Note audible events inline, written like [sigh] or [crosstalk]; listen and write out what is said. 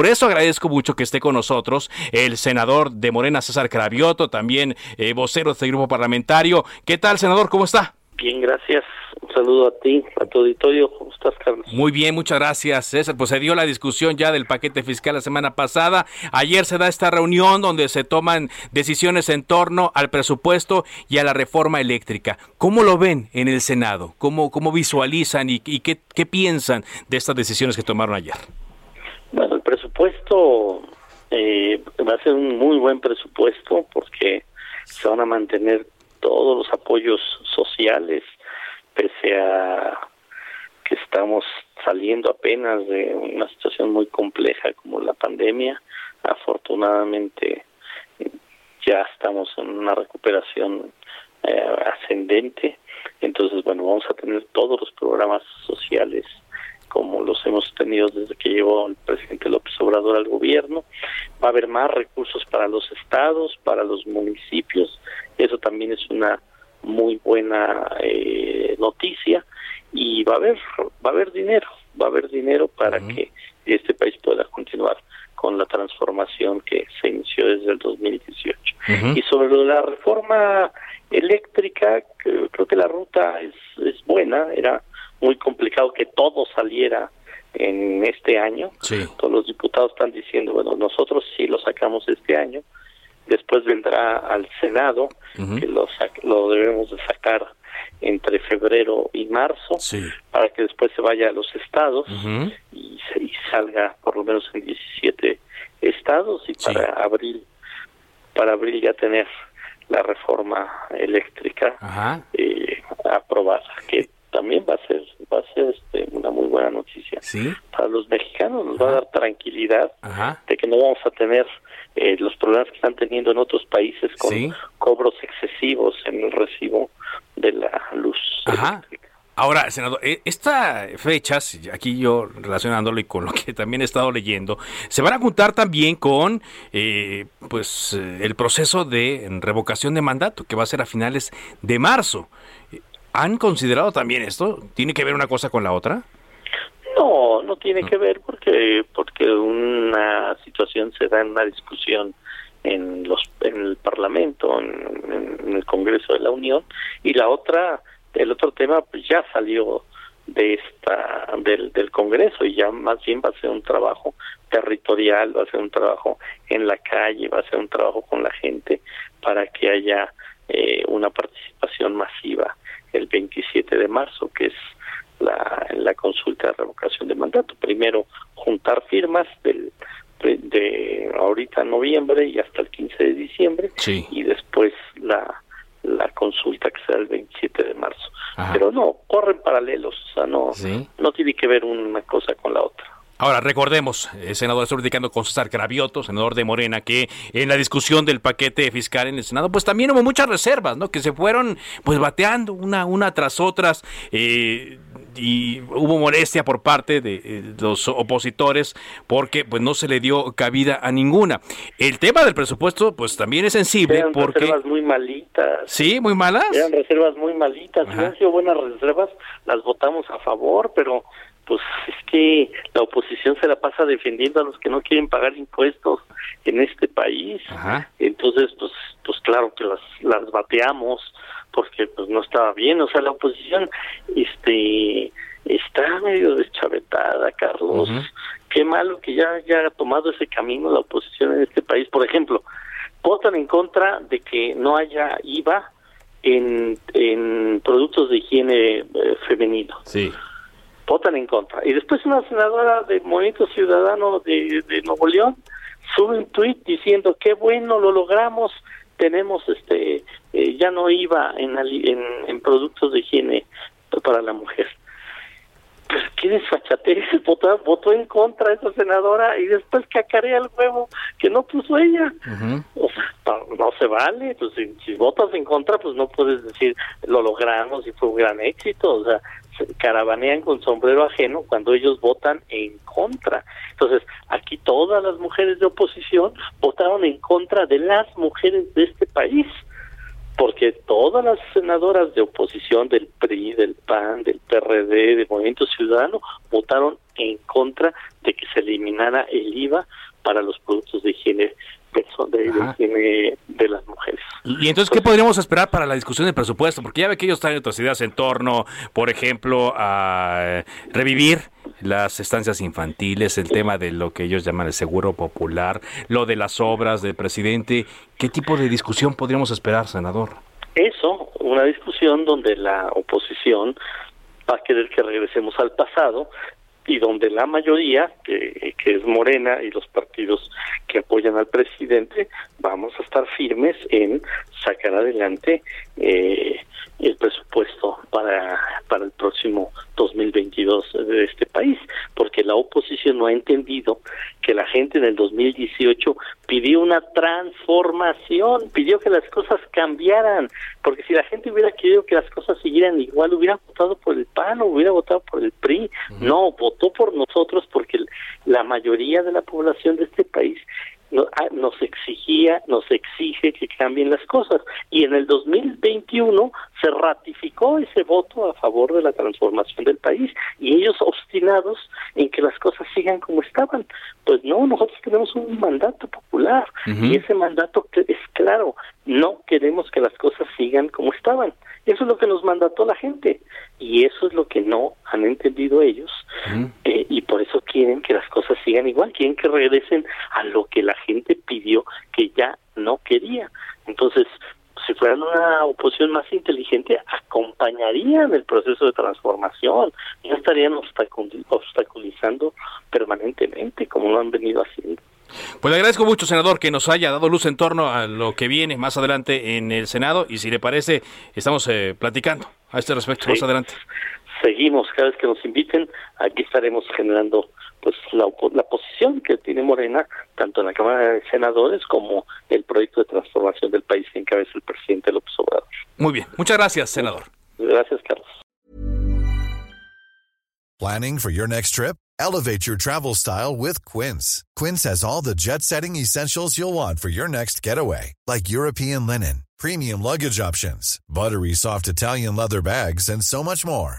Por eso agradezco mucho que esté con nosotros el senador de Morena, César Cravioto, también eh, vocero de este grupo parlamentario. ¿Qué tal, senador? ¿Cómo está? Bien, gracias. Un saludo a ti, a tu auditorio. ¿Cómo estás, Carlos? Muy bien, muchas gracias, César. Pues se dio la discusión ya del paquete fiscal la semana pasada. Ayer se da esta reunión donde se toman decisiones en torno al presupuesto y a la reforma eléctrica. ¿Cómo lo ven en el Senado? ¿Cómo, cómo visualizan y, y qué, qué piensan de estas decisiones que tomaron ayer? Presupuesto eh, va a ser un muy buen presupuesto porque se van a mantener todos los apoyos sociales, pese a que estamos saliendo apenas de una situación muy compleja como la pandemia. Afortunadamente ya estamos en una recuperación eh, ascendente, entonces bueno, vamos a tener todos los programas sociales como los hemos tenido desde que llegó el presidente López Obrador al gobierno. Va a haber más recursos para los estados, para los municipios. Eso también es una muy buena eh, noticia y va a haber va a haber dinero, va a haber dinero para que este país pueda continuar con la transformación que se inició desde el 2018. Y sobre la reforma eléctrica, creo que la ruta es, es buena, era muy complicado que todo saliera en este año. Todos los diputados están diciendo, bueno, nosotros sí lo sacamos este año, después vendrá al Senado, que lo, lo debemos de sacar entre febrero y marzo, para que después se vaya a los estados y, y, salga por lo menos en 17 estados y para abril, para abril ya tener la reforma eléctrica eh, aprobada, que también va a ser va a ser este, una muy buena noticia. Para los mexicanos nos va a dar tranquilidad de que no vamos a tener eh, los problemas que están teniendo en otros países con cobros excesivos en el recibo de la luz. Ahora, senador, eh, estas fechas, aquí yo relacionándolo y con lo que también he estado leyendo, se van a juntar también con eh, pues el proceso de revocación de mandato que va a ser a finales de marzo. ¿Han considerado también esto? ¿Tiene que ver una cosa con la otra? No, no tiene que ver porque porque una situación se da en una discusión en los en el Parlamento, en, el Congreso de la Unión y la otra el otro tema pues ya salió de esta del, del Congreso y ya más bien va a ser un trabajo territorial, va a ser un trabajo en la calle, va a ser un trabajo con la gente para que haya eh, una participación masiva el 27 de marzo, que es la, la consulta de revocación de mandato. Primero juntar firmas del de ahorita noviembre y hasta el 15 de diciembre y después la la consulta que será el 27 de marzo. Pero no, corren paralelos, o sea, no, no tiene que ver una cosa con la otra. Ahora, recordemos, el senador está criticando con César Cravioto, senador de Morena, que en la discusión del paquete fiscal en el Senado, pues también hubo muchas reservas, ¿no? Que se fueron, pues, bateando una, una tras otras, eh, y hubo molestia por parte de eh, los opositores porque, pues, no se le dio cabida a ninguna. El tema del presupuesto, pues, también es sensible Eran porque... reservas muy malitas. ¿Sí? ¿Muy malas? Eran reservas muy malitas. Si han sido buenas reservas, las votamos a favor, pero pues es que la oposición se la pasa defendiendo a los que no quieren pagar impuestos en este país. Entonces, pues, pues claro que las, las bateamos porque pues no estaba bien. O sea, la oposición, este, está medio deschavetada, Carlos. Qué malo que ya haya tomado ese camino la oposición en este país. Por ejemplo, votan en contra de que no haya IVA en, en productos de higiene eh, femenino. Sí votan en contra. Y después una senadora de Movimiento Ciudadano de, de Nuevo León sube un tuit diciendo qué bueno lo logramos, tenemos este eh, ya no iba en, en, en productos de higiene para la mujer. pues qué desfachatez, [laughs] votó, votó en contra esa senadora y después cacarea el huevo que no puso ella. O sea, no, se vale, pues si, votas en contra, pues no puedes decir lo logramos y fue un gran éxito, o sea, caravanean con sombrero ajeno cuando ellos votan en contra. Entonces, aquí todas las mujeres de oposición votaron en contra de las mujeres de este país porque todas las senadoras de oposición del PRI, del PAN, del PRD, del Movimiento Ciudadano votaron en contra de que se eliminara el IVA para los productos de higiene de, de, las mujeres. ¿Y entonces qué podríamos esperar para la discusión del presupuesto? Porque ya ve que ellos traen otras ideas en torno, por ejemplo, a revivir las estancias infantiles, el tema de lo que ellos llaman el seguro popular, lo de las obras del presidente. ¿Qué tipo de discusión podríamos esperar, senador? Eso, una discusión donde la oposición va a querer que regresemos al pasado y donde la mayoría, que, es Morena y los partidos que apoyan al presidente, vamos a estar firmes en sacar adelante eh, el presupuesto para, para el próximo 2022 de este país, porque la oposición no ha entendido que la gente en el 2018 pidió una transformación, pidió que las cosas cambiaran, porque si la gente hubiera querido que las cosas siguieran igual, hubiera votado por el PAN o hubiera votado por el PRI, no, votó por nosotros porque la mayoría de la población de este país nos exigía, nos exige que cambien las cosas. Y en el 2021 se ratificó ese voto a favor de la transformación del país y ellos obstinados en que las cosas sigan como estaban. Pues no, nosotros tenemos un mandato popular y ese mandato es claro, no queremos que las cosas sigan como estaban. Eso es lo que nos mandató la gente y eso es lo que no han entendido ellos por eso quieren que las cosas sigan igual, quieren que regresen a lo que la gente pidió que ya no quería. Entonces, si fueran una oposición más inteligente, acompañarían el proceso de transformación, no estarían obstaculizando permanentemente como lo han venido haciendo. Pues le agradezco mucho, senador, que nos haya dado luz en torno a lo que viene más adelante en el Senado y si le parece, estamos eh, platicando a este respecto más adelante. Seguimos, cada vez que nos inviten, aquí estaremos generando pues la, la posición que tiene Morena, tanto en la Cámara de Senadores como el proyecto de transformación del país que encabeza el presidente López Obrador. Muy bien, muchas gracias, senador. Gracias, Carlos. Planning for your next trip? Elevate your travel style with Quince. Quince has all the jet-setting essentials you'll want for your next getaway, like European linen, premium luggage options, buttery soft Italian leather bags, and so much more.